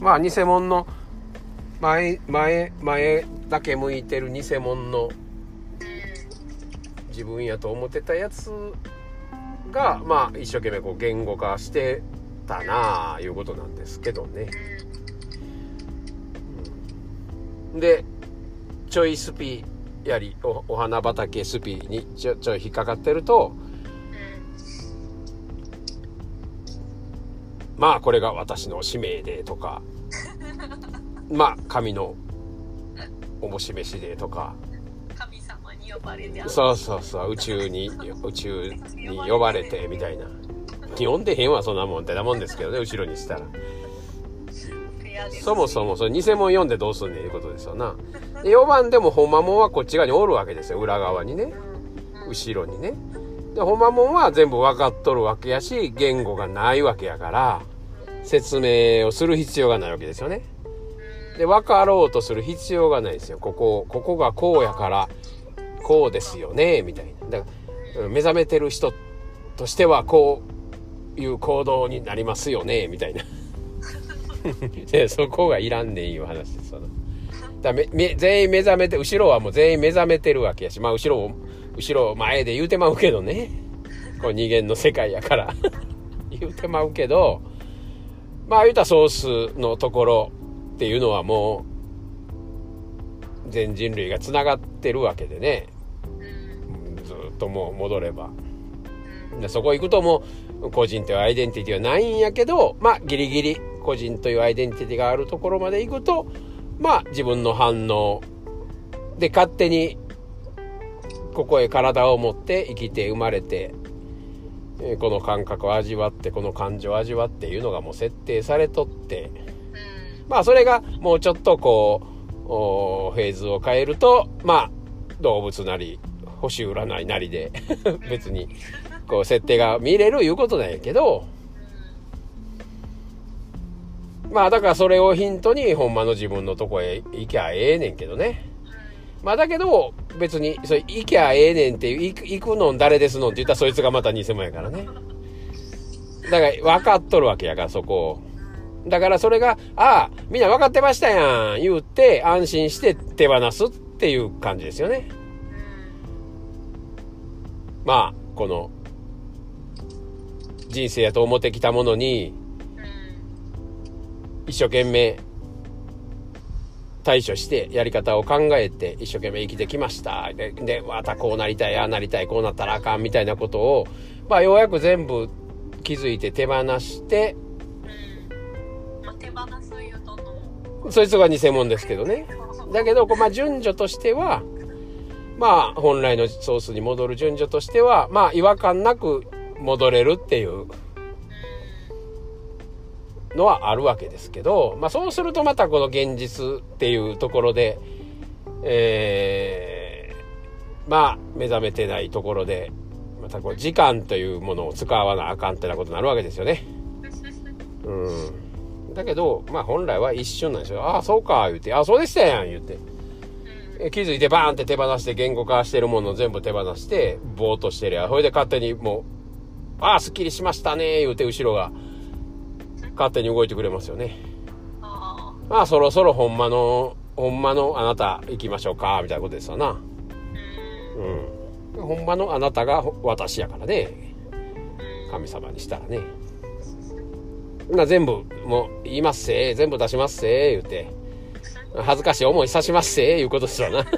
まあ偽物の前前前だけ向いてる偽物の自分やと思ってたやつがまあ一生懸命こう言語化してたなあいうことなんですけどね。でちょいスピやりおお花畑スピにちょちょい引っかかってるとまあこれが私の使命でとかまあ神のおもし飯でとか。神様に呼ばれてそうそうそう宇宙に宇宙に呼ばれてみたいな。呼んでへんわそんなもんってなもんですけどね後ろにしたら。そもそもそれ偽物読んでどうすんねんいうことですよな。で4番でもほんまもんはこっち側におるわけですよ裏側にね。後ろにね。でほんまもんは全部分かっとるわけやし言語がないわけやから説明をする必要がないわけですよねで分かろうとする必要がないですよ。ここここがこうやからこうですよねみたいな。だから目覚めてる人としてはこういう行動になりますよねみたいな。でそこがいらんねんいう話ですわなだめめ全員目覚めて後ろはもう全員目覚めてるわけやしまあ後ろ後ろ前で言うてまうけどね。こう二元の世界やから。言うてまうけどまあ言うたらソースのところっていうのはもう全人類がつながってるわけでね。ずっともう戻れば。でそこ行くともう個人というアイデンティティはないんやけどまあギリギリ個人というアイデンティティがあるところまで行くとまあ自分の反応で勝手にここへ体を持って生きて生まれてえーこの感覚を味わってこの感情を味わっていうのがもう設定されとってまあそれがもうちょっとこうフェーズを変えるとまあ動物なり星占いなりで 別にこう設定が見れるいうことなんやけどまあだからそれをヒントにほんまの自分のとこへ行きゃええねんけどね。まあだけど別にそれ行きゃええねんって行く行くのん誰ですのんって言ったらそいつがまた偽物やからね。だから分かっとるわけやからそこを。だからそれが、ああ、みんな分かってましたやん言うて安心して手放すっていう感じですよね。まあこの人生やと思ってきたものに一生懸命対処してやり方を考えて一生懸命生きてきました。ででまたこうなりたいああなりたいこうなったらあかんみたいなことをまあようやく全部気づいて手放してそいつが偽物ですけどね。だけどこうまあ順序としてはまあ本来のソースに戻る順序としてはまあ違和感なく戻れるっていうのはあるわけですけど、まあ、そうするとまたこの現実っていうところで、えーまあ目覚めてないところでまたこう時間というものを使わなあかんってなことになるわけですよね。うん、だけど、まあ、本来は一瞬なんですよ。ああそうか言って「ああそうでしたやん」言って。え気づいてバーンって手放して言語化してるものを全部手放してぼーっとしてりゃそれで勝手にもう「ああすっきりしましたね」言うて後ろが。勝手に動いてくれますよね。あまあそろそろほんまのほんまのあなた行きましょうかみたいなことですわな。あうん。うん。ほんまのあなたがほ私やからね。神様にしたらねな全部もう言いますせ全部出しますせ言うて。恥ずかしい思いさしますせいうことですわな。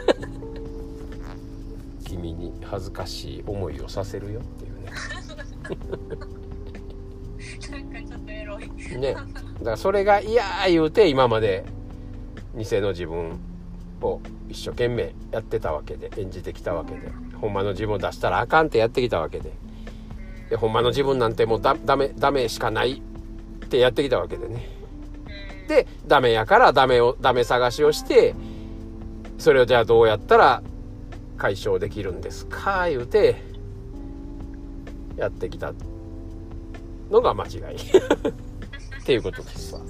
君に恥ずかしい思いをさせるよっていうね。ね。だからそれが嫌言うて今まで偽の自分を一生懸命やってたわけで演じてきたわけで。ほんまの自分を出したらあかんってやってきたわけで。でほんまの自分なんてもうだダメダメしかないってやってきたわけでねでダメやからダメをダメ探しをしてそれをじゃあどうやったら解消できるんですか言うてやってきたのが間違い っていうことですわ。